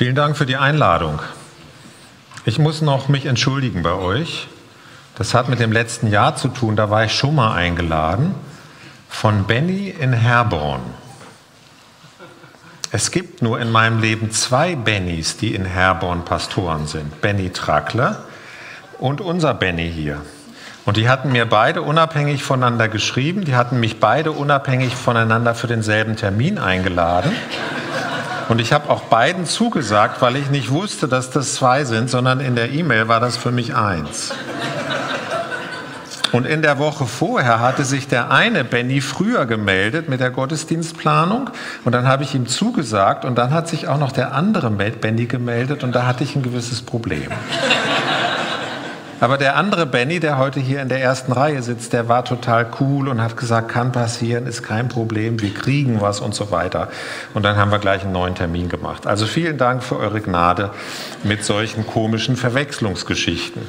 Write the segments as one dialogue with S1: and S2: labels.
S1: Vielen Dank für die Einladung. Ich muss noch mich entschuldigen bei euch. Das hat mit dem letzten Jahr zu tun. Da war ich schon mal eingeladen von Benny in Herborn. Es gibt nur in meinem Leben zwei Bennys, die in Herborn Pastoren sind. Benny Trackler und unser Benny hier. Und die hatten mir beide unabhängig voneinander geschrieben. Die hatten mich beide unabhängig voneinander für denselben Termin eingeladen. Und ich habe auch beiden zugesagt, weil ich nicht wusste, dass das zwei sind, sondern in der E-Mail war das für mich eins. Und in der Woche vorher hatte sich der eine Benny früher gemeldet mit der Gottesdienstplanung und dann habe ich ihm zugesagt und dann hat sich auch noch der andere Benny gemeldet und da hatte ich ein gewisses Problem. Aber der andere Benny, der heute hier in der ersten Reihe sitzt, der war total cool und hat gesagt, kann passieren, ist kein Problem, wir kriegen was und so weiter. Und dann haben wir gleich einen neuen Termin gemacht. Also vielen Dank für eure Gnade mit solchen komischen Verwechslungsgeschichten.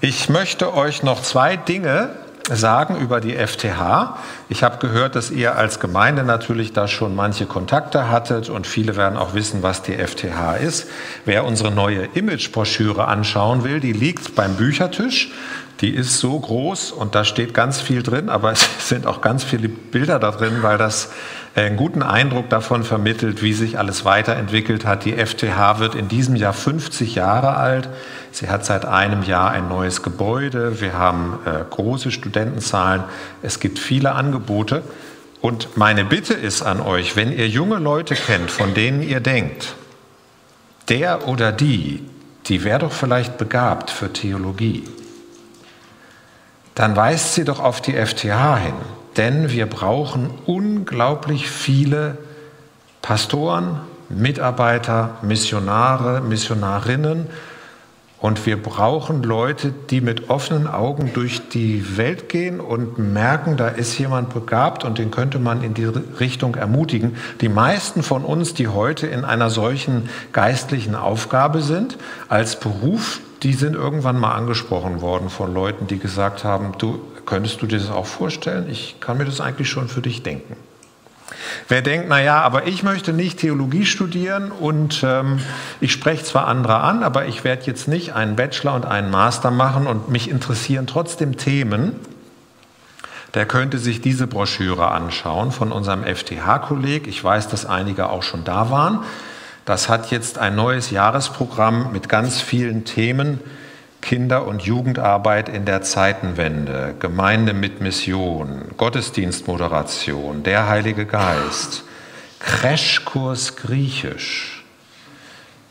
S1: Ich möchte euch noch zwei Dinge sagen über die FTH. Ich habe gehört, dass ihr als Gemeinde natürlich da schon manche Kontakte hattet und viele werden auch wissen, was die FTH ist. Wer unsere neue Imagebroschüre anschauen will, die liegt beim Büchertisch. Die ist so groß und da steht ganz viel drin, aber es sind auch ganz viele Bilder da drin, weil das einen guten Eindruck davon vermittelt, wie sich alles weiterentwickelt hat. Die FTH wird in diesem Jahr 50 Jahre alt. Sie hat seit einem Jahr ein neues Gebäude. Wir haben äh, große Studentenzahlen. Es gibt viele Angebote. Und meine Bitte ist an euch, wenn ihr junge Leute kennt, von denen ihr denkt, der oder die, die wäre doch vielleicht begabt für Theologie, dann weist sie doch auf die FTH hin denn wir brauchen unglaublich viele Pastoren, Mitarbeiter, Missionare, Missionarinnen und wir brauchen Leute, die mit offenen Augen durch die Welt gehen und merken, da ist jemand begabt und den könnte man in die Richtung ermutigen. Die meisten von uns, die heute in einer solchen geistlichen Aufgabe sind, als Beruf, die sind irgendwann mal angesprochen worden von Leuten, die gesagt haben, du, Könntest du dir das auch vorstellen? Ich kann mir das eigentlich schon für dich denken. Wer denkt, naja, aber ich möchte nicht Theologie studieren und ähm, ich spreche zwar andere an, aber ich werde jetzt nicht einen Bachelor und einen Master machen und mich interessieren trotzdem Themen, der könnte sich diese Broschüre anschauen von unserem FTH-Kolleg. Ich weiß, dass einige auch schon da waren. Das hat jetzt ein neues Jahresprogramm mit ganz vielen Themen Kinder- und Jugendarbeit in der Zeitenwende, Gemeinde mit Mission, Gottesdienstmoderation, der Heilige Geist, Crashkurs Griechisch,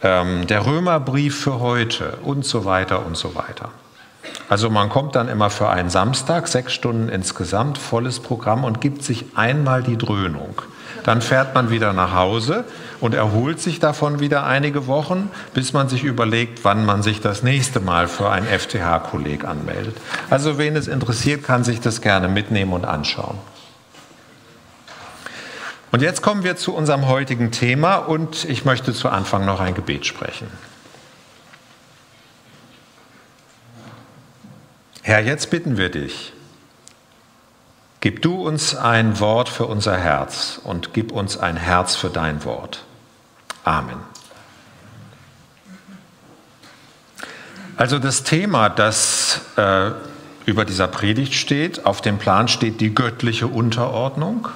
S1: ähm, der Römerbrief für heute und so weiter und so weiter. Also man kommt dann immer für einen Samstag, sechs Stunden insgesamt, volles Programm und gibt sich einmal die Dröhnung. Dann fährt man wieder nach Hause und erholt sich davon wieder einige Wochen, bis man sich überlegt, wann man sich das nächste Mal für ein FTH-Kolleg anmeldet. Also wen es interessiert, kann sich das gerne mitnehmen und anschauen. Und jetzt kommen wir zu unserem heutigen Thema und ich möchte zu Anfang noch ein Gebet sprechen. Herr, jetzt bitten wir dich, Gib du uns ein Wort für unser Herz und gib uns ein Herz für dein Wort. Amen. Also das Thema, das äh, über dieser Predigt steht, auf dem Plan steht die göttliche Unterordnung.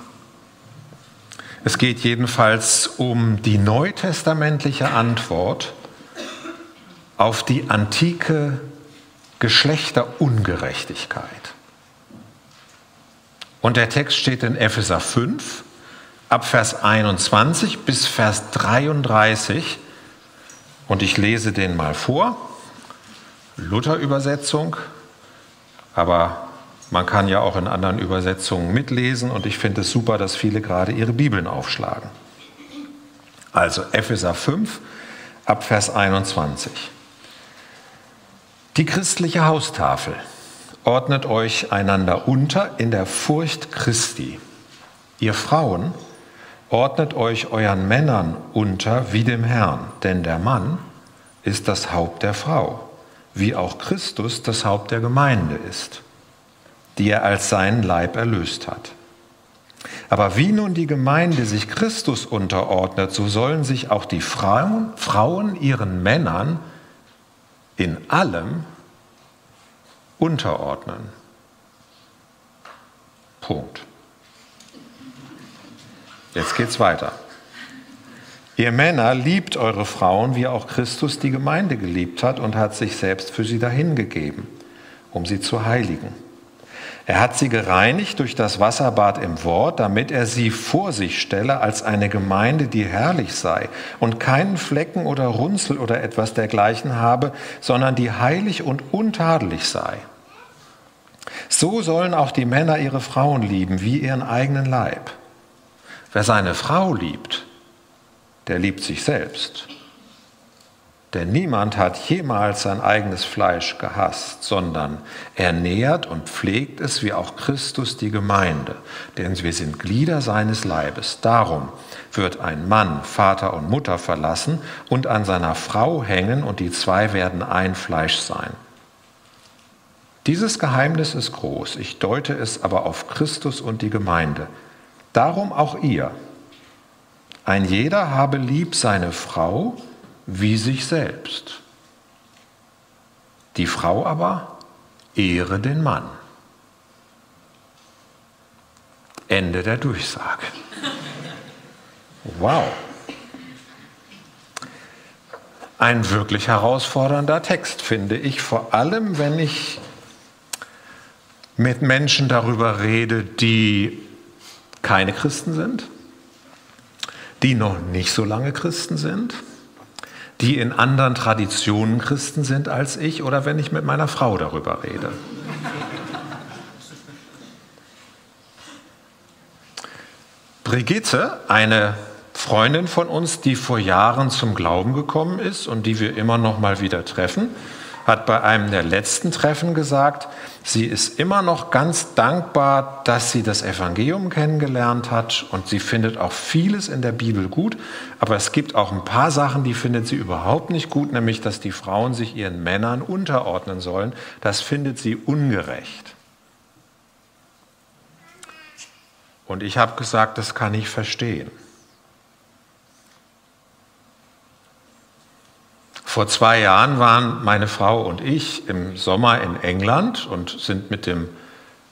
S1: Es geht jedenfalls um die neutestamentliche Antwort auf die antike Geschlechterungerechtigkeit. Und der Text steht in Epheser 5, ab Vers 21 bis Vers 33. Und ich lese den mal vor. Luther-Übersetzung, aber man kann ja auch in anderen Übersetzungen mitlesen und ich finde es super, dass viele gerade ihre Bibeln aufschlagen. Also Epheser 5 ab Vers 21. Die christliche Haustafel ordnet euch einander unter in der Furcht Christi. Ihr Frauen, ordnet euch euren Männern unter wie dem Herrn, denn der Mann ist das Haupt der Frau, wie auch Christus das Haupt der Gemeinde ist, die er als seinen Leib erlöst hat. Aber wie nun die Gemeinde sich Christus unterordnet, so sollen sich auch die Frauen, Frauen ihren Männern in allem unterordnen. Punkt. Jetzt geht's weiter. Ihr Männer liebt eure Frauen, wie auch Christus die Gemeinde geliebt hat und hat sich selbst für sie dahingegeben, um sie zu heiligen er hat sie gereinigt durch das Wasserbad im Wort, damit er sie vor sich stelle als eine Gemeinde, die herrlich sei und keinen Flecken oder Runzel oder etwas dergleichen habe, sondern die heilig und untadelig sei. So sollen auch die Männer ihre Frauen lieben wie ihren eigenen Leib. Wer seine Frau liebt, der liebt sich selbst. Denn niemand hat jemals sein eigenes Fleisch gehasst, sondern er nährt und pflegt es wie auch Christus die Gemeinde. Denn wir sind Glieder seines Leibes. Darum wird ein Mann Vater und Mutter verlassen und an seiner Frau hängen und die zwei werden ein Fleisch sein. Dieses Geheimnis ist groß, ich deute es aber auf Christus und die Gemeinde. Darum auch ihr. Ein jeder habe lieb seine Frau, wie sich selbst. Die Frau aber ehre den Mann. Ende der Durchsage. Wow. Ein wirklich herausfordernder Text, finde ich, vor allem wenn ich mit Menschen darüber rede, die keine Christen sind, die noch nicht so lange Christen sind die in anderen Traditionen Christen sind als ich oder wenn ich mit meiner Frau darüber rede. Brigitte, eine Freundin von uns, die vor Jahren zum Glauben gekommen ist und die wir immer noch mal wieder treffen, hat bei einem der letzten Treffen gesagt, sie ist immer noch ganz dankbar, dass sie das Evangelium kennengelernt hat und sie findet auch vieles in der Bibel gut, aber es gibt auch ein paar Sachen, die findet sie überhaupt nicht gut, nämlich dass die Frauen sich ihren Männern unterordnen sollen. Das findet sie ungerecht. Und ich habe gesagt, das kann ich verstehen. Vor zwei Jahren waren meine Frau und ich im Sommer in England und sind mit dem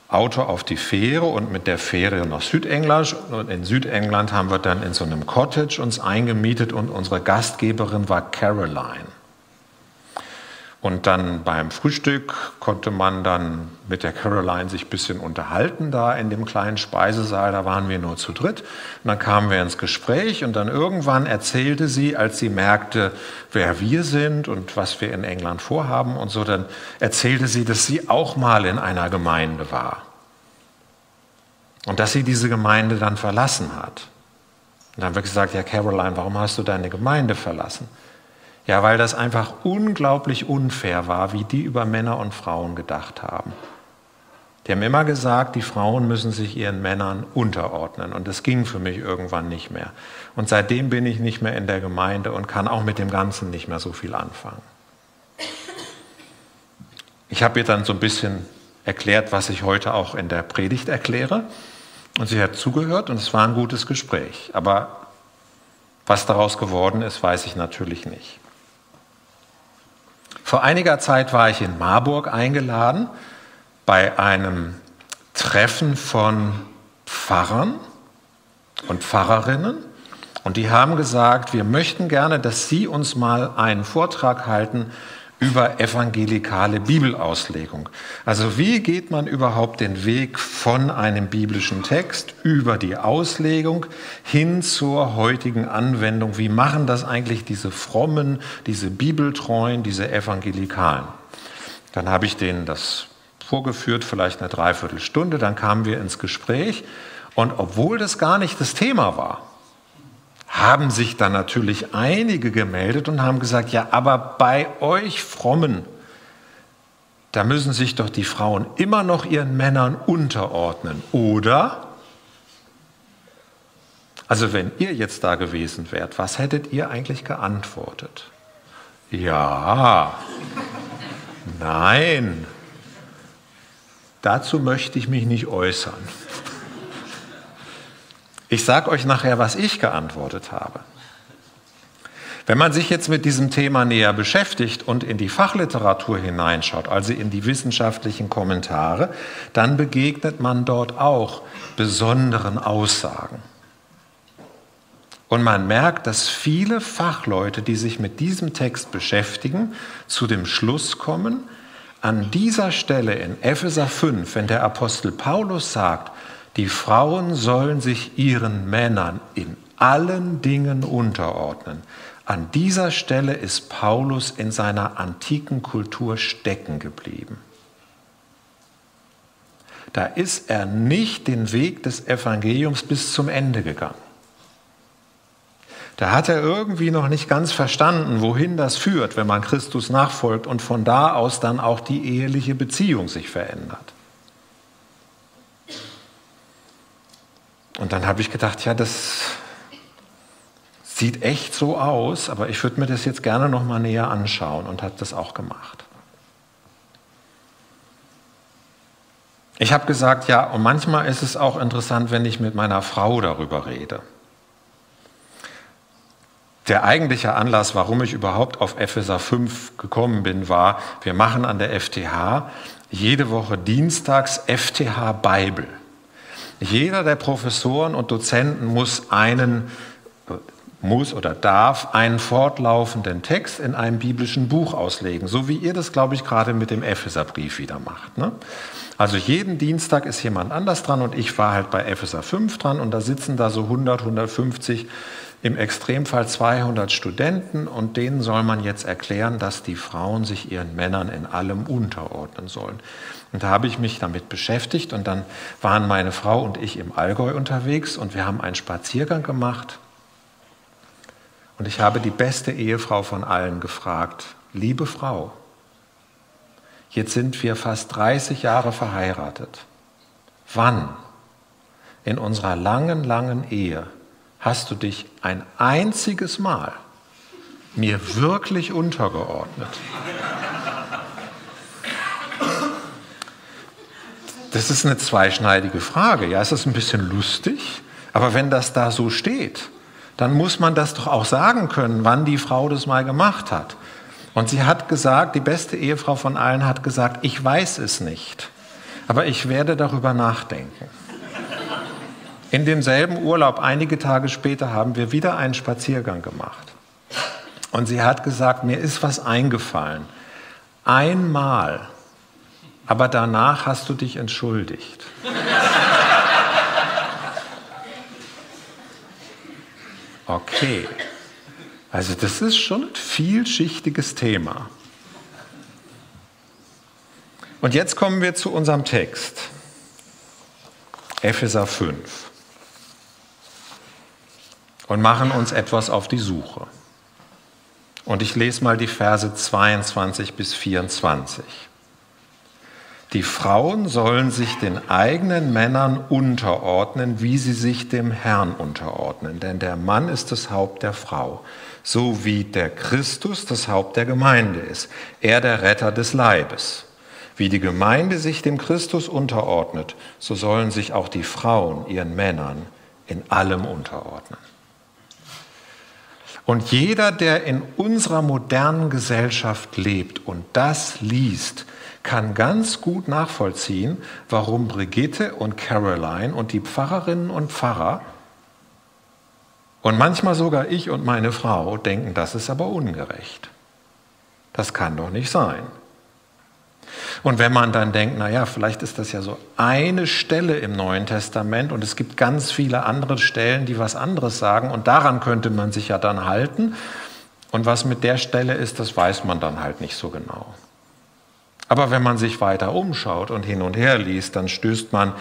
S1: Auto auf die Fähre und mit der Fähre nach Südengland. Und in Südengland haben wir dann in so einem Cottage uns eingemietet und unsere Gastgeberin war Caroline. Und dann beim Frühstück konnte man dann mit der Caroline sich ein bisschen unterhalten da in dem kleinen Speisesaal. Da waren wir nur zu dritt. Und dann kamen wir ins Gespräch und dann irgendwann erzählte sie, als sie merkte, wer wir sind und was wir in England vorhaben und so, dann erzählte sie, dass sie auch mal in einer Gemeinde war. Und dass sie diese Gemeinde dann verlassen hat. Und dann haben wir gesagt, ja Caroline, warum hast du deine Gemeinde verlassen? Ja, weil das einfach unglaublich unfair war, wie die über Männer und Frauen gedacht haben. Die haben immer gesagt, die Frauen müssen sich ihren Männern unterordnen. Und das ging für mich irgendwann nicht mehr. Und seitdem bin ich nicht mehr in der Gemeinde und kann auch mit dem Ganzen nicht mehr so viel anfangen. Ich habe ihr dann so ein bisschen erklärt, was ich heute auch in der Predigt erkläre. Und sie hat zugehört und es war ein gutes Gespräch. Aber was daraus geworden ist, weiß ich natürlich nicht. Vor einiger Zeit war ich in Marburg eingeladen bei einem Treffen von Pfarrern und Pfarrerinnen. Und die haben gesagt, wir möchten gerne, dass Sie uns mal einen Vortrag halten über evangelikale Bibelauslegung. Also wie geht man überhaupt den Weg von einem biblischen Text über die Auslegung hin zur heutigen Anwendung? Wie machen das eigentlich diese frommen, diese bibeltreuen, diese evangelikalen? Dann habe ich denen das vorgeführt, vielleicht eine Dreiviertelstunde, dann kamen wir ins Gespräch und obwohl das gar nicht das Thema war, haben sich dann natürlich einige gemeldet und haben gesagt, ja, aber bei euch Frommen, da müssen sich doch die Frauen immer noch ihren Männern unterordnen, oder? Also wenn ihr jetzt da gewesen wärt, was hättet ihr eigentlich geantwortet? Ja, nein, dazu möchte ich mich nicht äußern. Ich sage euch nachher, was ich geantwortet habe. Wenn man sich jetzt mit diesem Thema näher beschäftigt und in die Fachliteratur hineinschaut, also in die wissenschaftlichen Kommentare, dann begegnet man dort auch besonderen Aussagen. Und man merkt, dass viele Fachleute, die sich mit diesem Text beschäftigen, zu dem Schluss kommen, an dieser Stelle in Epheser 5, wenn der Apostel Paulus sagt, die Frauen sollen sich ihren Männern in allen Dingen unterordnen, an dieser Stelle ist Paulus in seiner antiken Kultur stecken geblieben. Da ist er nicht den Weg des Evangeliums bis zum Ende gegangen. Da hat er irgendwie noch nicht ganz verstanden, wohin das führt, wenn man Christus nachfolgt und von da aus dann auch die eheliche Beziehung sich verändert. Und dann habe ich gedacht, ja, das Sieht echt so aus, aber ich würde mir das jetzt gerne noch mal näher anschauen und habe das auch gemacht. Ich habe gesagt, ja, und manchmal ist es auch interessant, wenn ich mit meiner Frau darüber rede. Der eigentliche Anlass, warum ich überhaupt auf Epheser 5 gekommen bin, war, wir machen an der FTH jede Woche dienstags FTH Bible. Jeder der Professoren und Dozenten muss einen muss oder darf einen fortlaufenden Text in einem biblischen Buch auslegen, so wie ihr das, glaube ich, gerade mit dem Epheserbrief wieder macht. Ne? Also jeden Dienstag ist jemand anders dran und ich war halt bei Epheser 5 dran und da sitzen da so 100, 150, im Extremfall 200 Studenten und denen soll man jetzt erklären, dass die Frauen sich ihren Männern in allem unterordnen sollen. Und da habe ich mich damit beschäftigt und dann waren meine Frau und ich im Allgäu unterwegs und wir haben einen Spaziergang gemacht und ich habe die beste Ehefrau von allen gefragt, liebe Frau, jetzt sind wir fast 30 Jahre verheiratet. Wann in unserer langen, langen Ehe hast du dich ein einziges Mal mir wirklich untergeordnet? Das ist eine zweischneidige Frage. Ja, es ist ein bisschen lustig, aber wenn das da so steht, dann muss man das doch auch sagen können, wann die Frau das mal gemacht hat. Und sie hat gesagt, die beste Ehefrau von allen hat gesagt, ich weiß es nicht, aber ich werde darüber nachdenken. In demselben Urlaub, einige Tage später, haben wir wieder einen Spaziergang gemacht. Und sie hat gesagt, mir ist was eingefallen. Einmal, aber danach hast du dich entschuldigt. Okay. Also das ist schon ein vielschichtiges Thema. Und jetzt kommen wir zu unserem Text. Epheser 5. Und machen uns etwas auf die Suche. Und ich lese mal die Verse 22 bis 24. Die Frauen sollen sich den eigenen Männern unterordnen, wie sie sich dem Herrn unterordnen. Denn der Mann ist das Haupt der Frau, so wie der Christus das Haupt der Gemeinde ist, er der Retter des Leibes. Wie die Gemeinde sich dem Christus unterordnet, so sollen sich auch die Frauen ihren Männern in allem unterordnen. Und jeder, der in unserer modernen Gesellschaft lebt und das liest, kann ganz gut nachvollziehen, warum Brigitte und Caroline und die Pfarrerinnen und Pfarrer und manchmal sogar ich und meine Frau denken, das ist aber ungerecht. Das kann doch nicht sein. Und wenn man dann denkt, naja, vielleicht ist das ja so eine Stelle im Neuen Testament und es gibt ganz viele andere Stellen, die was anderes sagen und daran könnte man sich ja dann halten. Und was mit der Stelle ist, das weiß man dann halt nicht so genau. Aber wenn man sich weiter umschaut und hin und her liest, dann stößt man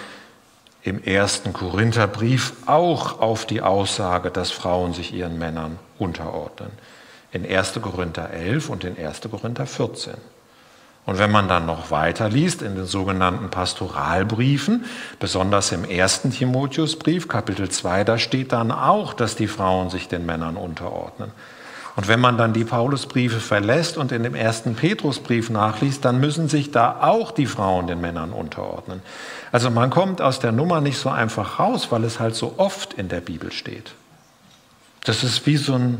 S1: im ersten Korintherbrief auch auf die Aussage, dass Frauen sich ihren Männern unterordnen. In 1. Korinther 11 und in 1. Korinther 14. Und wenn man dann noch weiter liest in den sogenannten Pastoralbriefen, besonders im ersten Timotheusbrief, Kapitel 2, da steht dann auch, dass die Frauen sich den Männern unterordnen. Und wenn man dann die Paulusbriefe verlässt und in dem ersten Petrusbrief nachliest, dann müssen sich da auch die Frauen den Männern unterordnen. Also man kommt aus der Nummer nicht so einfach raus, weil es halt so oft in der Bibel steht. Das ist wie so ein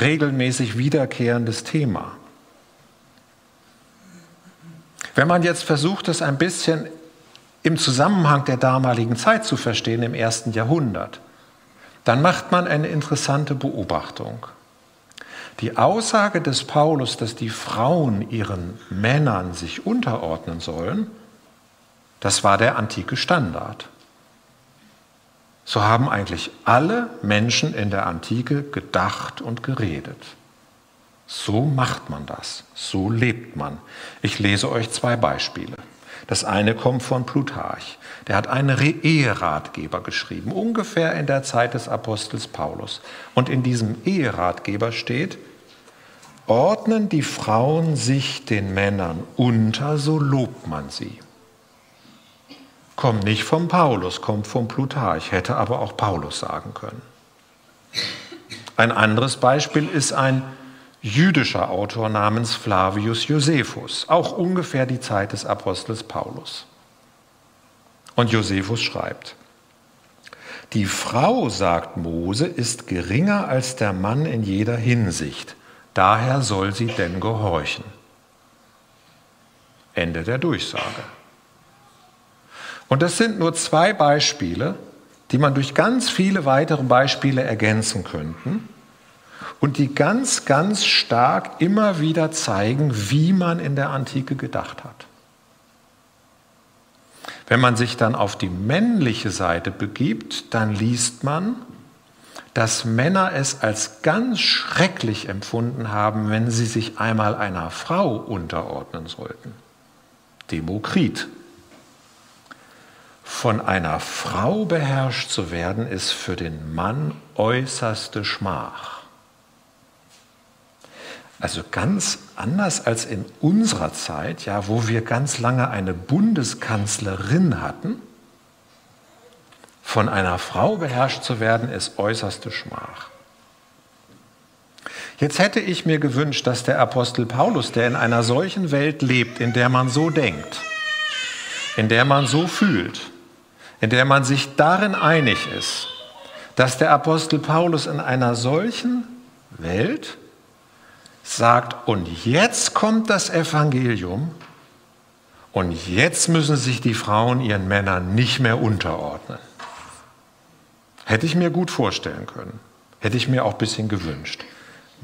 S1: regelmäßig wiederkehrendes Thema. Wenn man jetzt versucht, das ein bisschen im Zusammenhang der damaligen Zeit zu verstehen, im ersten Jahrhundert, dann macht man eine interessante Beobachtung. Die Aussage des Paulus, dass die Frauen ihren Männern sich unterordnen sollen, das war der antike Standard. So haben eigentlich alle Menschen in der Antike gedacht und geredet. So macht man das, so lebt man. Ich lese euch zwei Beispiele. Das eine kommt von Plutarch. Der hat einen Eheratgeber geschrieben, ungefähr in der Zeit des Apostels Paulus. Und in diesem Eheratgeber steht, ordnen die Frauen sich den Männern unter, so lobt man sie. Kommt nicht vom Paulus, kommt vom Plutarch, hätte aber auch Paulus sagen können. Ein anderes Beispiel ist ein jüdischer Autor namens Flavius Josephus, auch ungefähr die Zeit des Apostels Paulus. Und Josephus schreibt, die Frau, sagt Mose, ist geringer als der Mann in jeder Hinsicht, daher soll sie denn gehorchen. Ende der Durchsage. Und das sind nur zwei Beispiele, die man durch ganz viele weitere Beispiele ergänzen könnten und die ganz, ganz stark immer wieder zeigen, wie man in der Antike gedacht hat. Wenn man sich dann auf die männliche Seite begibt, dann liest man, dass Männer es als ganz schrecklich empfunden haben, wenn sie sich einmal einer Frau unterordnen sollten. Demokrit. Von einer Frau beherrscht zu werden, ist für den Mann äußerste Schmach. Also ganz anders als in unserer Zeit, ja, wo wir ganz lange eine Bundeskanzlerin hatten, von einer Frau beherrscht zu werden, ist äußerste Schmach. Jetzt hätte ich mir gewünscht, dass der Apostel Paulus, der in einer solchen Welt lebt, in der man so denkt, in der man so fühlt, in der man sich darin einig ist, dass der Apostel Paulus in einer solchen Welt sagt, und jetzt kommt das Evangelium und jetzt müssen sich die Frauen ihren Männern nicht mehr unterordnen. Hätte ich mir gut vorstellen können, hätte ich mir auch ein bisschen gewünscht.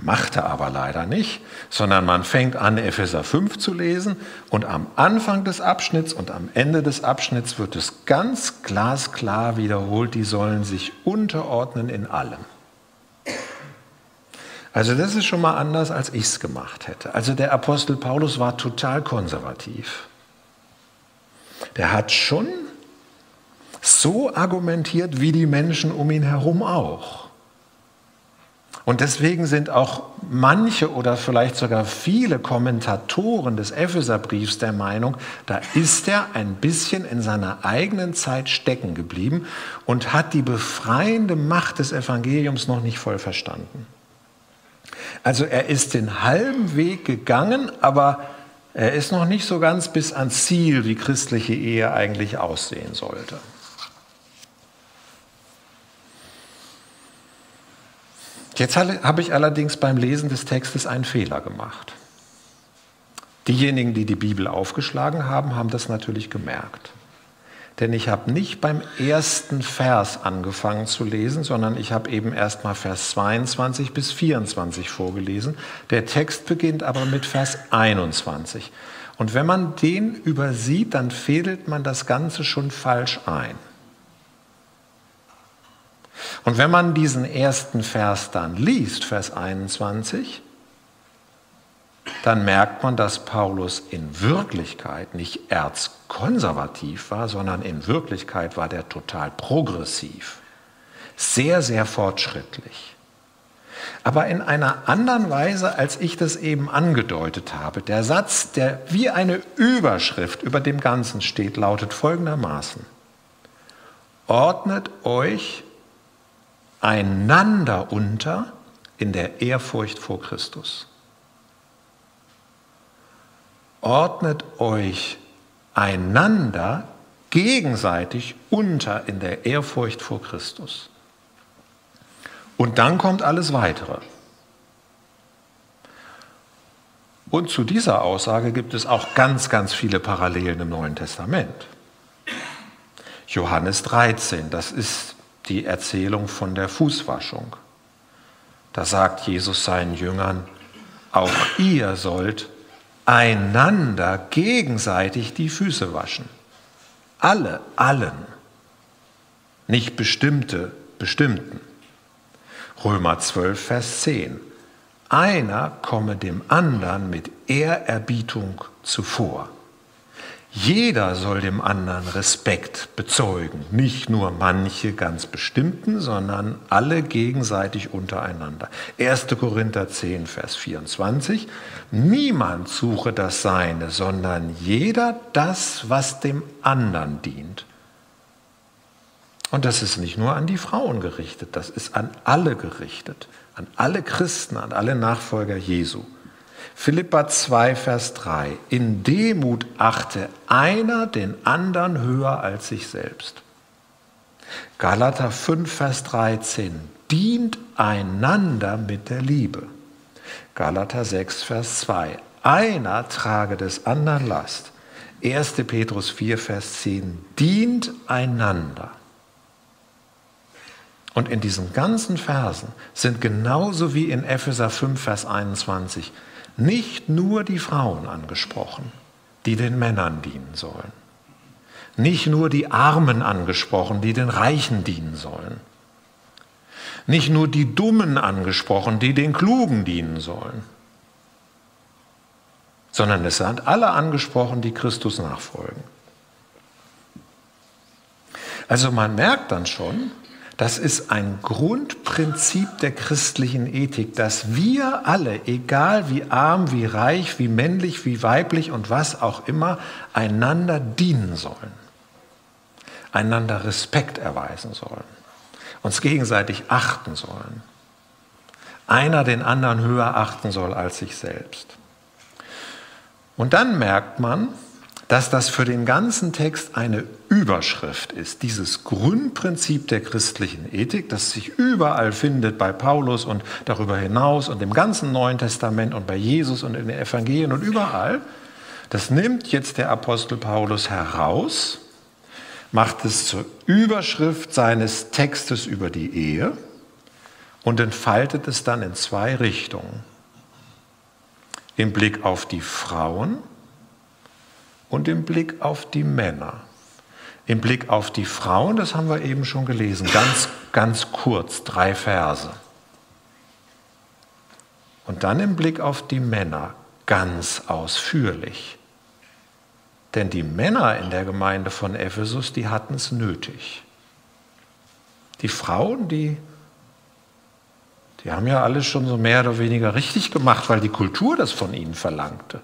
S1: Machte aber leider nicht, sondern man fängt an, Epheser 5 zu lesen und am Anfang des Abschnitts und am Ende des Abschnitts wird es ganz glasklar wiederholt, die sollen sich unterordnen in allem. Also das ist schon mal anders, als ich es gemacht hätte. Also der Apostel Paulus war total konservativ. Der hat schon so argumentiert wie die Menschen um ihn herum auch. Und deswegen sind auch manche oder vielleicht sogar viele Kommentatoren des Epheserbriefs der Meinung, da ist er ein bisschen in seiner eigenen Zeit stecken geblieben und hat die befreiende Macht des Evangeliums noch nicht voll verstanden. Also er ist den halben Weg gegangen, aber er ist noch nicht so ganz bis ans Ziel, wie christliche Ehe eigentlich aussehen sollte. Jetzt habe ich allerdings beim Lesen des Textes einen Fehler gemacht. Diejenigen, die die Bibel aufgeschlagen haben, haben das natürlich gemerkt. Denn ich habe nicht beim ersten Vers angefangen zu lesen, sondern ich habe eben erst mal Vers 22 bis 24 vorgelesen. Der Text beginnt aber mit Vers 21. Und wenn man den übersieht, dann fädelt man das Ganze schon falsch ein. Und wenn man diesen ersten Vers dann liest, Vers 21, dann merkt man, dass Paulus in Wirklichkeit nicht erzkonservativ war, sondern in Wirklichkeit war der total progressiv, sehr, sehr fortschrittlich. Aber in einer anderen Weise, als ich das eben angedeutet habe. Der Satz, der wie eine Überschrift über dem Ganzen steht, lautet folgendermaßen. Ordnet euch einander unter in der Ehrfurcht vor Christus. Ordnet euch einander gegenseitig unter in der Ehrfurcht vor Christus. Und dann kommt alles Weitere. Und zu dieser Aussage gibt es auch ganz, ganz viele Parallelen im Neuen Testament. Johannes 13, das ist die Erzählung von der Fußwaschung. Da sagt Jesus seinen Jüngern, auch ihr sollt einander gegenseitig die Füße waschen. Alle, allen, nicht bestimmte, bestimmten. Römer 12, Vers 10. Einer komme dem anderen mit Ehrerbietung zuvor. Jeder soll dem anderen Respekt bezeugen, nicht nur manche ganz bestimmten, sondern alle gegenseitig untereinander. 1. Korinther 10, Vers 24. Niemand suche das Seine, sondern jeder das, was dem anderen dient. Und das ist nicht nur an die Frauen gerichtet, das ist an alle gerichtet, an alle Christen, an alle Nachfolger Jesu. Philippa 2, Vers 3. In Demut achte einer den anderen höher als sich selbst. Galater 5, Vers 13. Dient einander mit der Liebe. Galater 6, Vers 2. Einer trage des anderen Last. 1. Petrus 4, Vers 10. Dient einander. Und in diesen ganzen Versen sind genauso wie in Epheser 5, Vers 21 nicht nur die Frauen angesprochen, die den Männern dienen sollen. Nicht nur die Armen angesprochen, die den Reichen dienen sollen. Nicht nur die Dummen angesprochen, die den Klugen dienen sollen. Sondern es sind alle angesprochen, die Christus nachfolgen. Also man merkt dann schon, das ist ein Grundprinzip der christlichen Ethik, dass wir alle, egal wie arm, wie reich, wie männlich, wie weiblich und was auch immer, einander dienen sollen, einander Respekt erweisen sollen, uns gegenseitig achten sollen, einer den anderen höher achten soll als sich selbst. Und dann merkt man, dass das für den ganzen Text eine Überschrift ist, dieses Grundprinzip der christlichen Ethik, das sich überall findet bei Paulus und darüber hinaus und im ganzen Neuen Testament und bei Jesus und in den Evangelien und überall, das nimmt jetzt der Apostel Paulus heraus, macht es zur Überschrift seines Textes über die Ehe und entfaltet es dann in zwei Richtungen. Im Blick auf die Frauen und im Blick auf die Männer. Im Blick auf die Frauen, das haben wir eben schon gelesen, ganz, ganz kurz, drei Verse. Und dann im Blick auf die Männer, ganz ausführlich. Denn die Männer in der Gemeinde von Ephesus, die hatten es nötig. Die Frauen, die, die haben ja alles schon so mehr oder weniger richtig gemacht, weil die Kultur das von ihnen verlangte.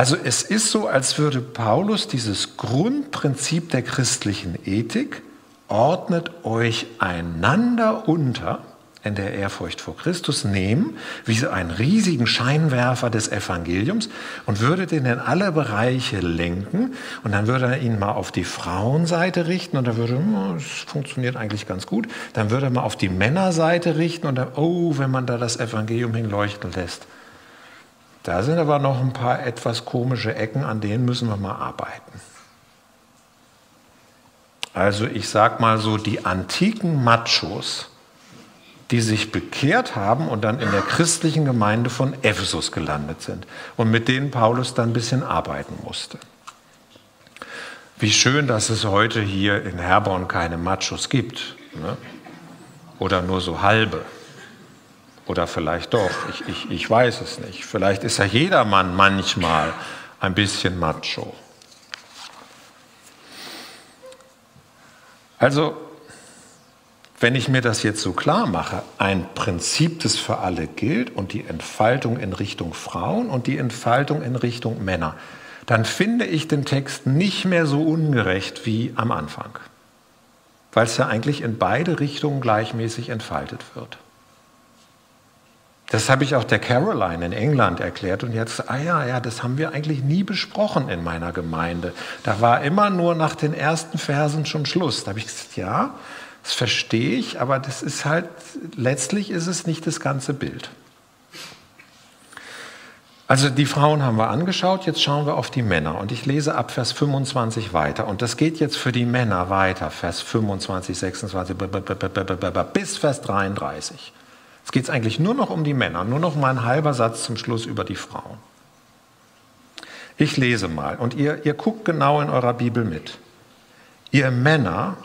S1: Also es ist so, als würde Paulus dieses Grundprinzip der christlichen Ethik, ordnet euch einander unter in der Ehrfurcht vor Christus nehmen, wie so einen riesigen Scheinwerfer des Evangeliums und würde den in alle Bereiche lenken. Und dann würde er ihn mal auf die Frauenseite richten und er würde, oh, es funktioniert eigentlich ganz gut, dann würde er mal auf die Männerseite richten und dann, oh, wenn man da das Evangelium hinleuchten lässt, da sind aber noch ein paar etwas komische Ecken, an denen müssen wir mal arbeiten. Also ich sag mal so, die antiken Machos, die sich bekehrt haben und dann in der christlichen Gemeinde von Ephesus gelandet sind und mit denen Paulus dann ein bisschen arbeiten musste. Wie schön, dass es heute hier in Herborn keine Machos gibt. Ne? Oder nur so halbe. Oder vielleicht doch, ich, ich, ich weiß es nicht. Vielleicht ist ja jedermann manchmal ein bisschen macho. Also, wenn ich mir das jetzt so klar mache, ein Prinzip, das für alle gilt und die Entfaltung in Richtung Frauen und die Entfaltung in Richtung Männer, dann finde ich den Text nicht mehr so ungerecht wie am Anfang. weil es ja eigentlich in beide Richtungen gleichmäßig entfaltet wird. Das habe ich auch der Caroline in England erklärt und jetzt, ah ja, ja, das haben wir eigentlich nie besprochen in meiner Gemeinde. Da war immer nur nach den ersten Versen schon Schluss. Da habe ich gesagt, ja, das verstehe ich, aber das ist halt, letztlich ist es nicht das ganze Bild. Also die Frauen haben wir angeschaut, jetzt schauen wir auf die Männer. Und ich lese ab Vers 25 weiter. Und das geht jetzt für die Männer weiter, Vers 25, 26 bis Vers 33. Jetzt geht es eigentlich nur noch um die Männer, nur noch mal ein halber Satz zum Schluss über die Frauen. Ich lese mal und ihr, ihr guckt genau in eurer Bibel mit. Ihr Männer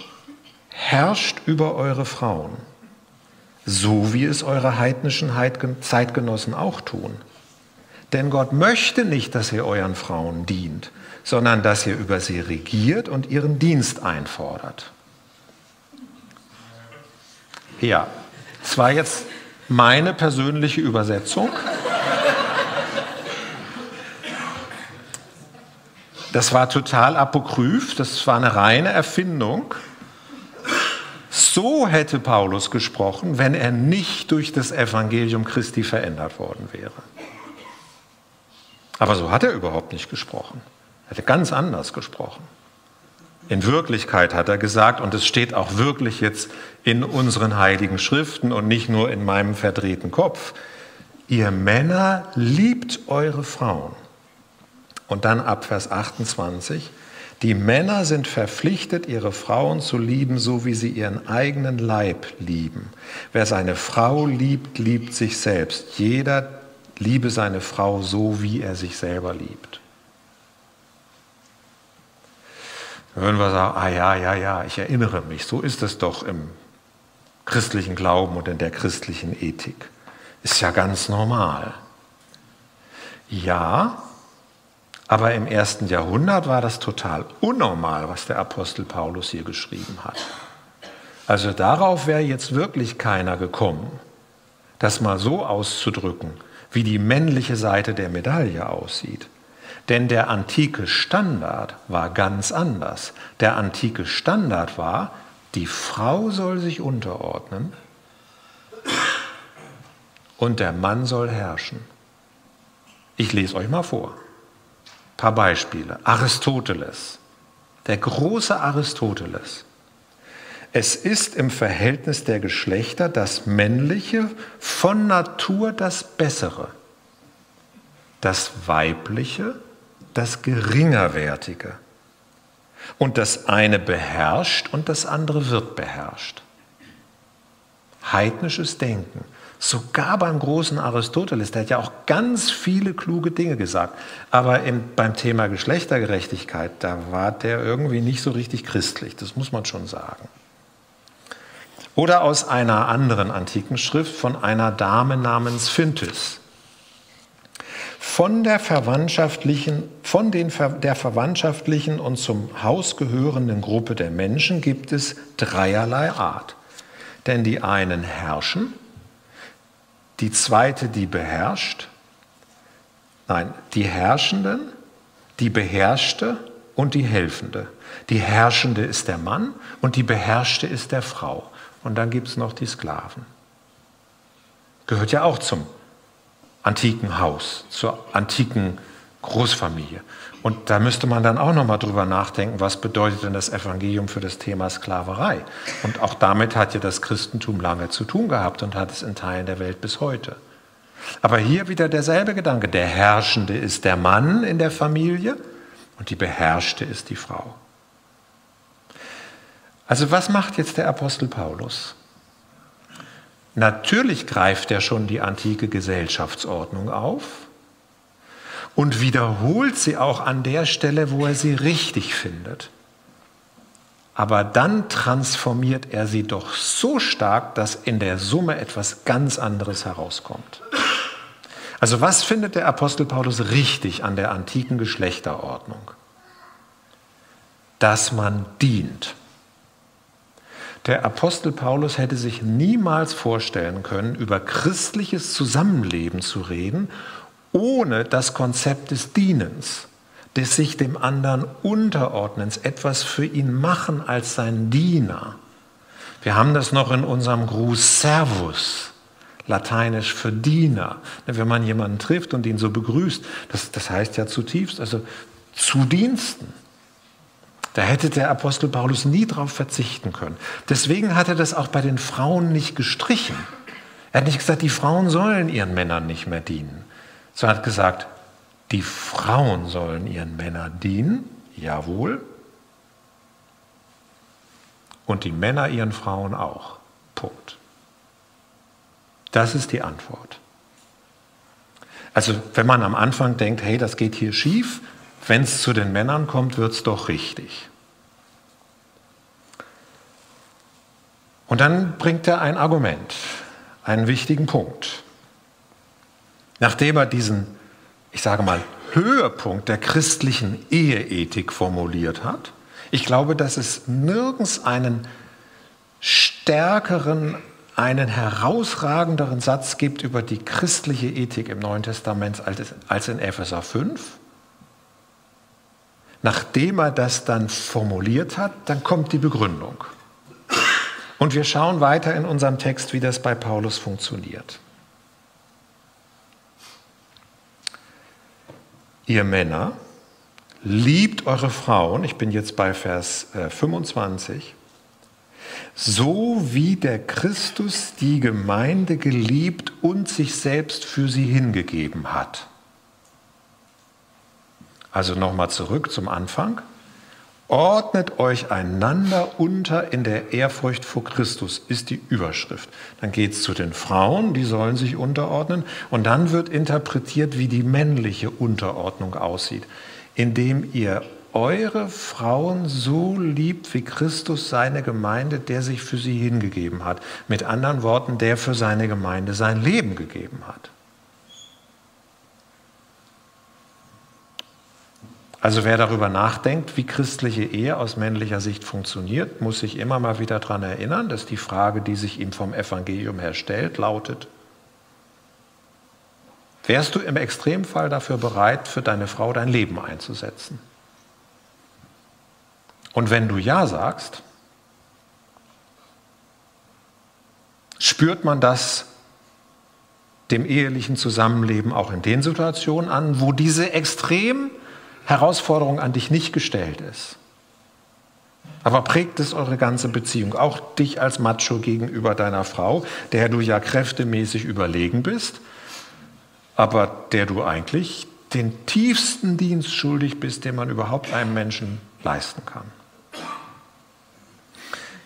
S1: herrscht über eure Frauen, so wie es eure heidnischen Zeitgenossen auch tun. Denn Gott möchte nicht, dass ihr euren Frauen dient, sondern dass ihr über sie regiert und ihren Dienst einfordert. Ja, es war jetzt meine persönliche Übersetzung. Das war total apokryph, das war eine reine Erfindung. So hätte Paulus gesprochen, wenn er nicht durch das Evangelium Christi verändert worden wäre. Aber so hat er überhaupt nicht gesprochen. Er hätte ganz anders gesprochen. In Wirklichkeit hat er gesagt, und es steht auch wirklich jetzt in unseren heiligen Schriften und nicht nur in meinem verdrehten Kopf, ihr Männer liebt eure Frauen. Und dann ab Vers 28, die Männer sind verpflichtet, ihre Frauen zu lieben, so wie sie ihren eigenen Leib lieben. Wer seine Frau liebt, liebt sich selbst. Jeder liebe seine Frau so, wie er sich selber liebt. Hören wir sagen, ah ja, ja, ja, ich erinnere mich, so ist es doch im christlichen Glauben und in der christlichen Ethik. Ist ja ganz normal. Ja, aber im ersten Jahrhundert war das total unnormal, was der Apostel Paulus hier geschrieben hat. Also darauf wäre jetzt wirklich keiner gekommen, das mal so auszudrücken, wie die männliche Seite der Medaille aussieht. Denn der antike Standard war ganz anders. Der antike Standard war, die Frau soll sich unterordnen und der Mann soll herrschen. Ich lese euch mal vor. Ein paar Beispiele. Aristoteles, der große Aristoteles. Es ist im Verhältnis der Geschlechter das Männliche von Natur das Bessere, das Weibliche das Geringerwertige. Und das eine beherrscht und das andere wird beherrscht. Heidnisches Denken. Sogar beim großen Aristoteles, der hat ja auch ganz viele kluge Dinge gesagt. Aber im, beim Thema Geschlechtergerechtigkeit, da war der irgendwie nicht so richtig christlich, das muss man schon sagen. Oder aus einer anderen antiken Schrift von einer Dame namens Phyntis von der verwandtschaftlichen, von den, der verwandtschaftlichen und zum Haus gehörenden Gruppe der Menschen gibt es dreierlei Art. Denn die einen herrschen, die zweite, die beherrscht, nein, die Herrschenden, die Beherrschte und die Helfende. Die Herrschende ist der Mann und die Beherrschte ist der Frau. Und dann gibt es noch die Sklaven. Gehört ja auch zum antiken Haus, zur antiken Großfamilie. Und da müsste man dann auch nochmal drüber nachdenken, was bedeutet denn das Evangelium für das Thema Sklaverei? Und auch damit hat ja das Christentum lange zu tun gehabt und hat es in Teilen der Welt bis heute. Aber hier wieder derselbe Gedanke. Der Herrschende ist der Mann in der Familie und die Beherrschte ist die Frau. Also was macht jetzt der Apostel Paulus? Natürlich greift er schon die antike Gesellschaftsordnung auf und wiederholt sie auch an der Stelle, wo er sie richtig findet. Aber dann transformiert er sie doch so stark, dass in der Summe etwas ganz anderes herauskommt. Also was findet der Apostel Paulus richtig an der antiken Geschlechterordnung? Dass man dient. Der Apostel Paulus hätte sich niemals vorstellen können, über christliches Zusammenleben zu reden, ohne das Konzept des Dienens, des sich dem anderen Unterordnens, etwas für ihn machen als sein Diener, Wir haben das noch in unserem Gruß Servus, lateinisch für Diener. Wenn man jemanden trifft und ihn so begrüßt, das, das heißt ja zutiefst, also zu Diensten. Da hätte der Apostel Paulus nie darauf verzichten können. Deswegen hat er das auch bei den Frauen nicht gestrichen. Er hat nicht gesagt, die Frauen sollen ihren Männern nicht mehr dienen, sondern hat gesagt, die Frauen sollen ihren Männern dienen, jawohl, und die Männer ihren Frauen auch. Punkt. Das ist die Antwort. Also wenn man am Anfang denkt, hey, das geht hier schief, wenn es zu den Männern kommt, wird es doch richtig. Und dann bringt er ein Argument, einen wichtigen Punkt. Nachdem er diesen, ich sage mal, Höhepunkt der christlichen Eheethik formuliert hat, ich glaube, dass es nirgends einen stärkeren, einen herausragenderen Satz gibt über die christliche Ethik im Neuen Testament als in Epheser 5. Nachdem er das dann formuliert hat, dann kommt die Begründung. Und wir schauen weiter in unserem Text, wie das bei Paulus funktioniert. Ihr Männer, liebt eure Frauen, ich bin jetzt bei Vers 25, äh, so wie der Christus die Gemeinde geliebt und sich selbst für sie hingegeben hat. Also nochmal zurück zum Anfang. Ordnet euch einander unter in der Ehrfurcht vor Christus, ist die Überschrift. Dann geht es zu den Frauen, die sollen sich unterordnen. Und dann wird interpretiert, wie die männliche Unterordnung aussieht indem ihr eure Frauen so liebt, wie Christus seine Gemeinde, der sich für sie hingegeben hat. Mit anderen Worten, der für seine Gemeinde sein Leben gegeben hat. Also wer darüber nachdenkt, wie christliche Ehe aus männlicher Sicht funktioniert, muss sich immer mal wieder daran erinnern, dass die Frage, die sich ihm vom Evangelium her stellt, lautet, Wärst du im Extremfall dafür bereit, für deine Frau dein Leben einzusetzen? Und wenn du Ja sagst, spürt man das dem ehelichen Zusammenleben auch in den Situationen an, wo diese extrem Herausforderung an dich nicht gestellt ist. Aber prägt es eure ganze Beziehung, auch dich als Macho gegenüber deiner Frau, der du ja kräftemäßig überlegen bist, aber der du eigentlich den tiefsten Dienst schuldig bist, den man überhaupt einem Menschen leisten kann.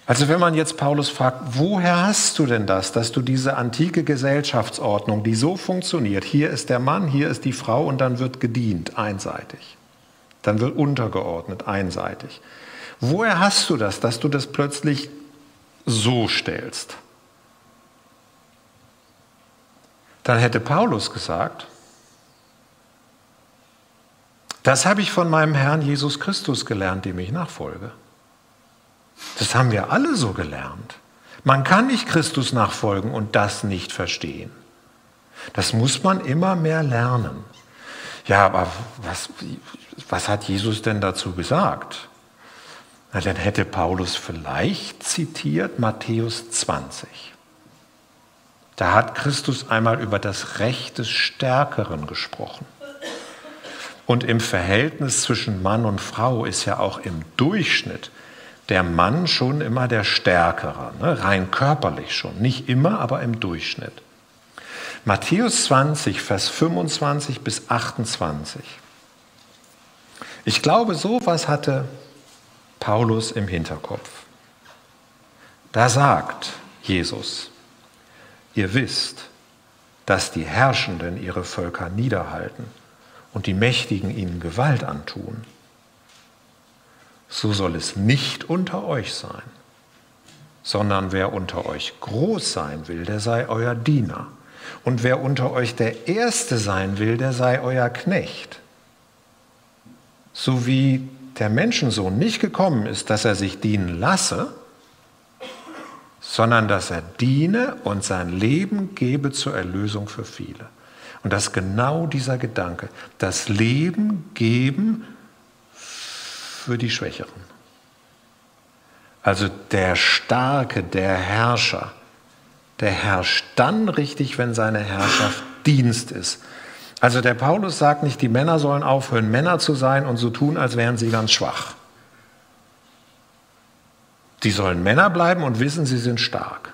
S1: Also wenn man jetzt Paulus fragt, woher hast du denn das, dass du diese antike Gesellschaftsordnung, die so funktioniert, hier ist der Mann, hier ist die Frau und dann wird gedient, einseitig. Dann wird untergeordnet, einseitig. Woher hast du das, dass du das plötzlich so stellst? dann hätte Paulus gesagt, das habe ich von meinem Herrn Jesus Christus gelernt, dem ich nachfolge. Das haben wir alle so gelernt. Man kann nicht Christus nachfolgen und das nicht verstehen. Das muss man immer mehr lernen. Ja, aber was, was hat Jesus denn dazu gesagt? Na, dann hätte Paulus vielleicht zitiert Matthäus 20. Da hat Christus einmal über das Recht des Stärkeren gesprochen. Und im Verhältnis zwischen Mann und Frau ist ja auch im Durchschnitt der Mann schon immer der Stärkere, ne? rein körperlich schon. Nicht immer, aber im Durchschnitt. Matthäus 20, Vers 25 bis 28. Ich glaube, sowas hatte Paulus im Hinterkopf. Da sagt Jesus, Ihr wisst, dass die Herrschenden ihre Völker niederhalten und die Mächtigen ihnen Gewalt antun. So soll es nicht unter euch sein, sondern wer unter euch groß sein will, der sei euer Diener. Und wer unter euch der Erste sein will, der sei euer Knecht. So wie der Menschensohn nicht gekommen ist, dass er sich dienen lasse, sondern dass er diene und sein Leben gebe zur Erlösung für viele. Und das ist genau dieser Gedanke, das Leben geben für die Schwächeren. Also der Starke, der Herrscher, der herrscht dann richtig, wenn seine Herrschaft Dienst ist. Also der Paulus sagt nicht, die Männer sollen aufhören, Männer zu sein und so tun, als wären sie ganz schwach. Die sollen Männer bleiben und wissen, sie sind stark.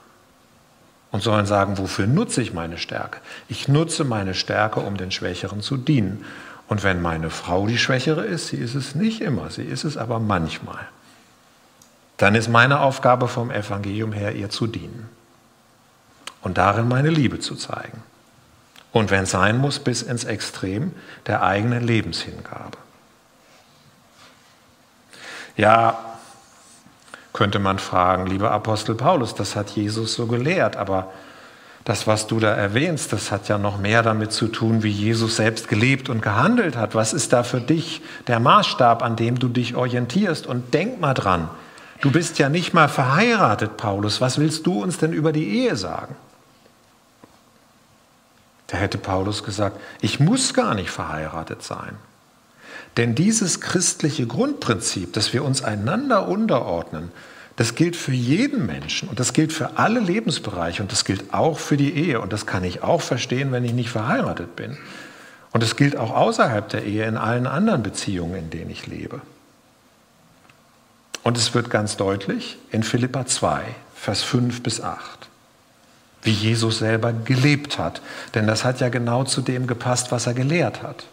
S1: Und sollen sagen, wofür nutze ich meine Stärke? Ich nutze meine Stärke, um den Schwächeren zu dienen. Und wenn meine Frau die Schwächere ist, sie ist es nicht immer, sie ist es aber manchmal, dann ist meine Aufgabe vom Evangelium her, ihr zu dienen und darin meine Liebe zu zeigen. Und wenn es sein muss, bis ins Extrem der eigenen Lebenshingabe. Ja, könnte man fragen, lieber Apostel Paulus, das hat Jesus so gelehrt, aber das, was du da erwähnst, das hat ja noch mehr damit zu tun, wie Jesus selbst gelebt und gehandelt hat. Was ist da für dich der Maßstab, an dem du dich orientierst? Und denk mal dran, du bist ja nicht mal verheiratet, Paulus. Was willst du uns denn über die Ehe sagen? Da hätte Paulus gesagt, ich muss gar nicht verheiratet sein. Denn dieses christliche Grundprinzip, dass wir uns einander unterordnen, das gilt für jeden Menschen und das gilt für alle Lebensbereiche und das gilt auch für die Ehe und das kann ich auch verstehen, wenn ich nicht verheiratet bin. Und es gilt auch außerhalb der Ehe in allen anderen Beziehungen, in denen ich lebe. Und es wird ganz deutlich in Philippa 2, Vers 5 bis 8, wie Jesus selber gelebt hat. Denn das hat ja genau zu dem gepasst, was er gelehrt hat.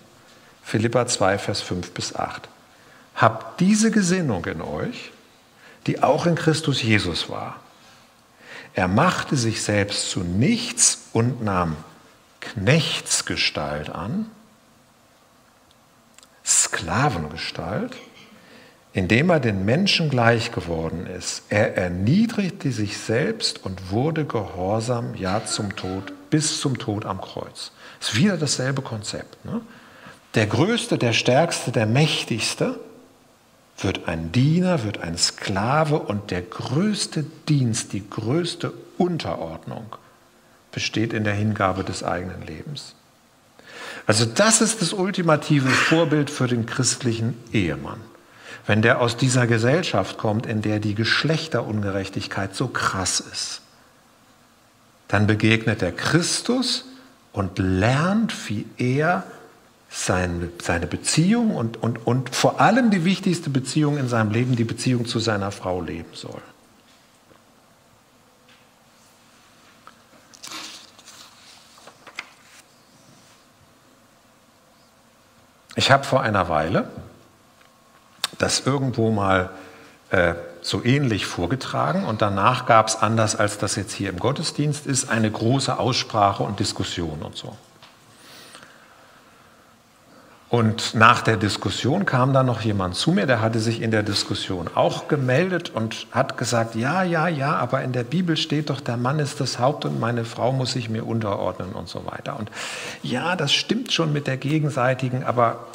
S1: Philippa 2, Vers 5 bis 8. Habt diese Gesinnung in euch, die auch in Christus Jesus war. Er machte sich selbst zu nichts und nahm Knechtsgestalt an, Sklavengestalt, indem er den Menschen gleich geworden ist. Er erniedrigte sich selbst und wurde gehorsam, ja zum Tod, bis zum Tod am Kreuz. Ist wieder dasselbe Konzept. Ne? Der Größte, der Stärkste, der Mächtigste wird ein Diener, wird ein Sklave und der größte Dienst, die größte Unterordnung besteht in der Hingabe des eigenen Lebens. Also das ist das ultimative Vorbild für den christlichen Ehemann. Wenn der aus dieser Gesellschaft kommt, in der die Geschlechterungerechtigkeit so krass ist, dann begegnet er Christus und lernt, wie er seine, seine Beziehung und, und, und vor allem die wichtigste Beziehung in seinem Leben, die Beziehung zu seiner Frau leben soll. Ich habe vor einer Weile das irgendwo mal äh, so ähnlich vorgetragen und danach gab es, anders als das jetzt hier im Gottesdienst ist, eine große Aussprache und Diskussion und so. Und nach der Diskussion kam dann noch jemand zu mir, der hatte sich in der Diskussion auch gemeldet und hat gesagt, ja, ja, ja, aber in der Bibel steht doch, der Mann ist das Haupt und meine Frau muss sich mir unterordnen und so weiter. Und ja, das stimmt schon mit der gegenseitigen, aber...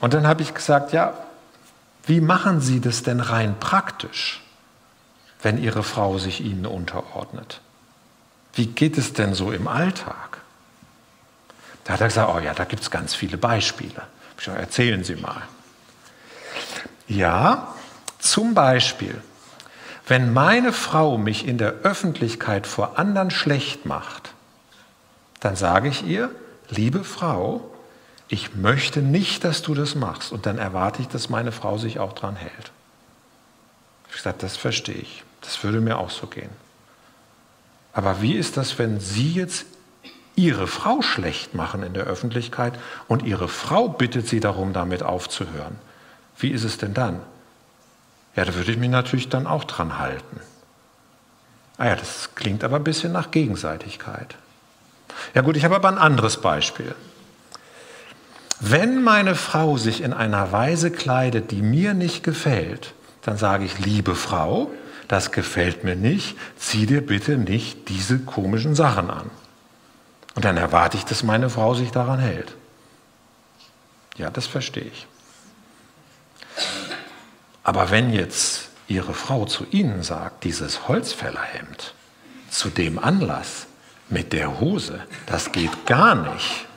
S1: Und dann habe ich gesagt, ja, wie machen Sie das denn rein praktisch, wenn Ihre Frau sich Ihnen unterordnet? Wie geht es denn so im Alltag? Da hat er gesagt, oh ja, da gibt es ganz viele Beispiele. Gesagt, erzählen Sie mal. Ja, zum Beispiel, wenn meine Frau mich in der Öffentlichkeit vor anderen schlecht macht, dann sage ich ihr, liebe Frau, ich möchte nicht, dass du das machst. Und dann erwarte ich, dass meine Frau sich auch dran hält. Ich gesagt, das verstehe ich. Das würde mir auch so gehen. Aber wie ist das, wenn Sie jetzt ihre Frau schlecht machen in der Öffentlichkeit und ihre Frau bittet sie darum, damit aufzuhören. Wie ist es denn dann? Ja, da würde ich mich natürlich dann auch dran halten. Ah ja, das klingt aber ein bisschen nach Gegenseitigkeit. Ja gut, ich habe aber ein anderes Beispiel. Wenn meine Frau sich in einer Weise kleidet, die mir nicht gefällt, dann sage ich, liebe Frau, das gefällt mir nicht, zieh dir bitte nicht diese komischen Sachen an. Und dann erwarte ich, dass meine Frau sich daran hält. Ja, das verstehe ich. Aber wenn jetzt Ihre Frau zu Ihnen sagt, dieses Holzfällerhemd zu dem Anlass mit der Hose, das geht gar nicht,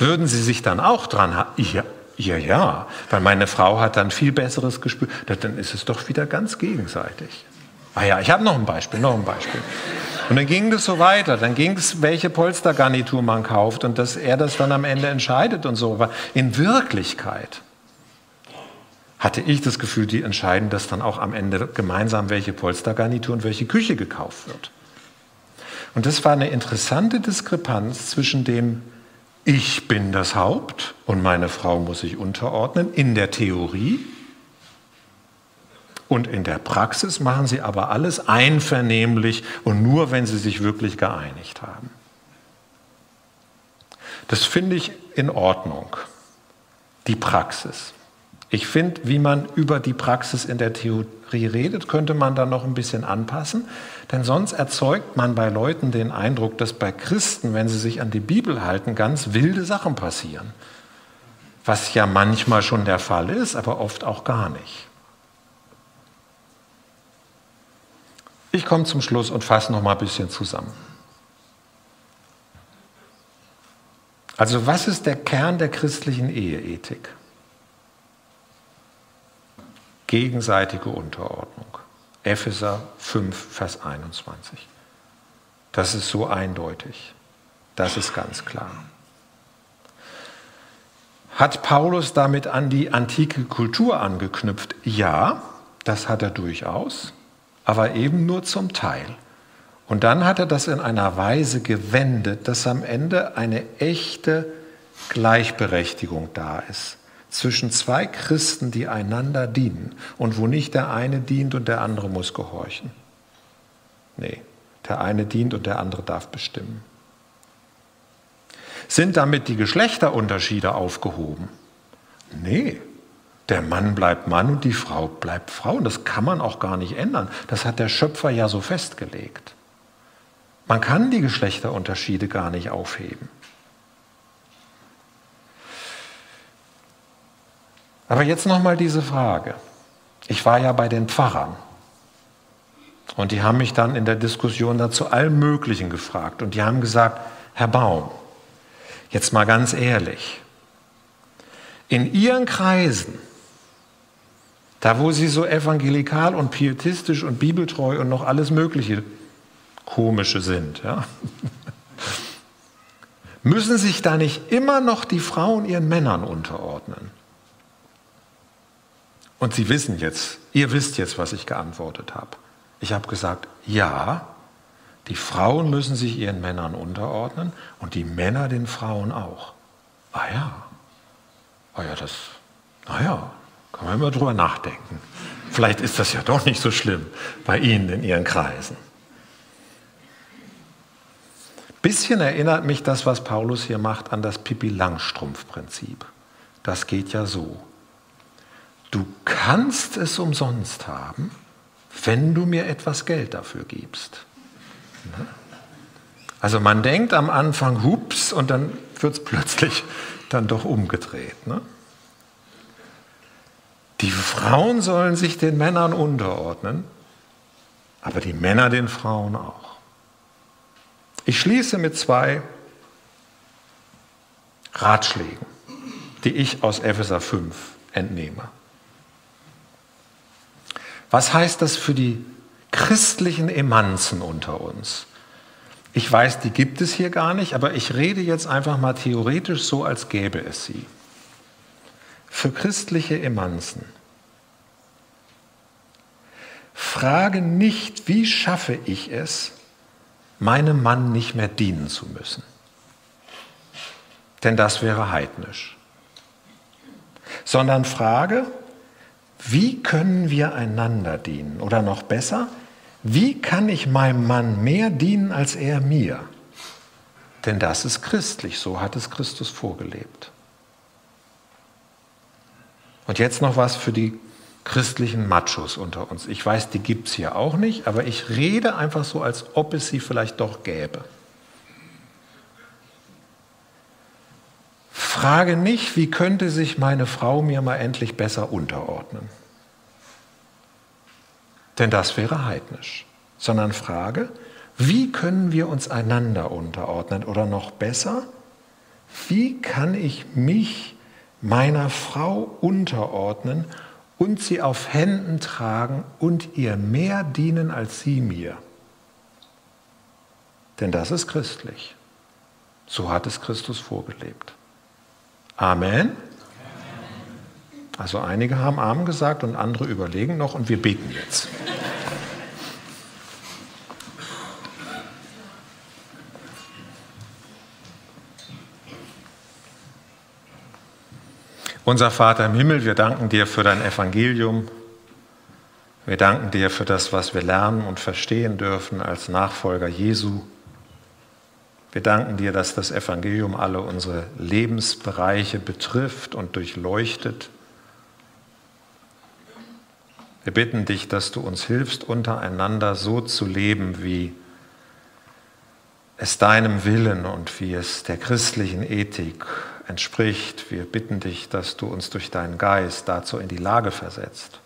S1: würden Sie sich dann auch dran halten? Ja, Ja, ja, weil meine Frau hat dann viel besseres Gespür. Dann ist es doch wieder ganz gegenseitig. Ah ja, ich habe noch ein Beispiel, noch ein Beispiel. Und dann ging das so weiter. Dann ging es, welche Polstergarnitur man kauft und dass er das dann am Ende entscheidet und so. Aber in Wirklichkeit hatte ich das Gefühl, die entscheiden das dann auch am Ende gemeinsam, welche Polstergarnitur und welche Küche gekauft wird. Und das war eine interessante Diskrepanz zwischen dem, ich bin das Haupt und meine Frau muss sich unterordnen, in der Theorie. Und in der Praxis machen sie aber alles einvernehmlich und nur, wenn sie sich wirklich geeinigt haben. Das finde ich in Ordnung, die Praxis. Ich finde, wie man über die Praxis in der Theorie redet, könnte man da noch ein bisschen anpassen. Denn sonst erzeugt man bei Leuten den Eindruck, dass bei Christen, wenn sie sich an die Bibel halten, ganz wilde Sachen passieren. Was ja manchmal schon der Fall ist, aber oft auch gar nicht. Ich komme zum Schluss und fasse noch mal ein bisschen zusammen. Also was ist der Kern der christlichen Eheethik? Gegenseitige Unterordnung. Epheser 5, Vers 21. Das ist so eindeutig. Das ist ganz klar. Hat Paulus damit an die antike Kultur angeknüpft? Ja, das hat er durchaus, aber eben nur zum Teil. Und dann hat er das in einer Weise gewendet, dass am Ende eine echte Gleichberechtigung da ist zwischen zwei Christen, die einander dienen und wo nicht der eine dient und der andere muss gehorchen. Nee, der eine dient und der andere darf bestimmen. Sind damit die Geschlechterunterschiede aufgehoben? Nee, der Mann bleibt Mann und die Frau bleibt Frau. Und das kann man auch gar nicht ändern. Das hat der Schöpfer ja so festgelegt. Man kann die Geschlechterunterschiede gar nicht aufheben. Aber jetzt nochmal diese Frage. Ich war ja bei den Pfarrern. Und die haben mich dann in der Diskussion dazu allem Möglichen gefragt. Und die haben gesagt, Herr Baum, jetzt mal ganz ehrlich, in Ihren Kreisen, da wo Sie so evangelikal und pietistisch und bibeltreu und noch alles Mögliche komische sind, ja, müssen sich da nicht immer noch die Frauen ihren Männern unterordnen? Und Sie wissen jetzt, ihr wisst jetzt, was ich geantwortet habe. Ich habe gesagt, ja, die Frauen müssen sich ihren Männern unterordnen und die Männer den Frauen auch. Ah ja, ah ja, das, naja, kann man immer drüber nachdenken. Vielleicht ist das ja doch nicht so schlimm bei Ihnen in Ihren Kreisen. Bisschen erinnert mich das, was Paulus hier macht, an das Pippi-Langstrumpf-Prinzip. Das geht ja so. Du kannst es umsonst haben, wenn du mir etwas Geld dafür gibst. Ne? Also man denkt am Anfang, hups, und dann wird es plötzlich dann doch umgedreht. Ne? Die Frauen sollen sich den Männern unterordnen, aber die Männer den Frauen auch. Ich schließe mit zwei Ratschlägen, die ich aus Epheser 5 entnehme. Was heißt das für die christlichen Emanzen unter uns? Ich weiß, die gibt es hier gar nicht, aber ich rede jetzt einfach mal theoretisch so, als gäbe es sie. Für christliche Emanzen. Frage nicht, wie schaffe ich es, meinem Mann nicht mehr dienen zu müssen. Denn das wäre heidnisch. Sondern frage, wie können wir einander dienen? Oder noch besser, wie kann ich meinem Mann mehr dienen als er mir? Denn das ist christlich, so hat es Christus vorgelebt. Und jetzt noch was für die christlichen Machos unter uns. Ich weiß, die gibt es hier auch nicht, aber ich rede einfach so, als ob es sie vielleicht doch gäbe. Frage nicht, wie könnte sich meine Frau mir mal endlich besser unterordnen. Denn das wäre heidnisch. Sondern frage, wie können wir uns einander unterordnen? Oder noch besser, wie kann ich mich meiner Frau unterordnen und sie auf Händen tragen und ihr mehr dienen als sie mir. Denn das ist christlich. So hat es Christus vorgelebt. Amen. Also einige haben Amen gesagt und andere überlegen noch und wir beten jetzt. Unser Vater im Himmel, wir danken dir für dein Evangelium. Wir danken dir für das, was wir lernen und verstehen dürfen als Nachfolger Jesu. Wir danken dir, dass das Evangelium alle unsere Lebensbereiche betrifft und durchleuchtet. Wir bitten dich, dass du uns hilfst, untereinander so zu leben, wie es deinem Willen und wie es der christlichen Ethik entspricht. Wir bitten dich, dass du uns durch deinen Geist dazu in die Lage versetzt,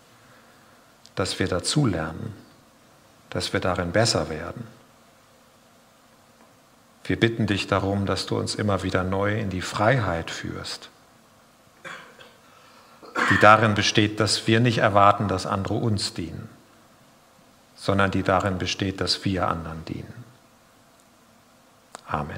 S1: dass wir dazulernen, dass wir darin besser werden. Wir bitten dich darum, dass du uns immer wieder neu in die Freiheit führst, die darin besteht, dass wir nicht erwarten, dass andere uns dienen, sondern die darin besteht, dass wir anderen dienen. Amen.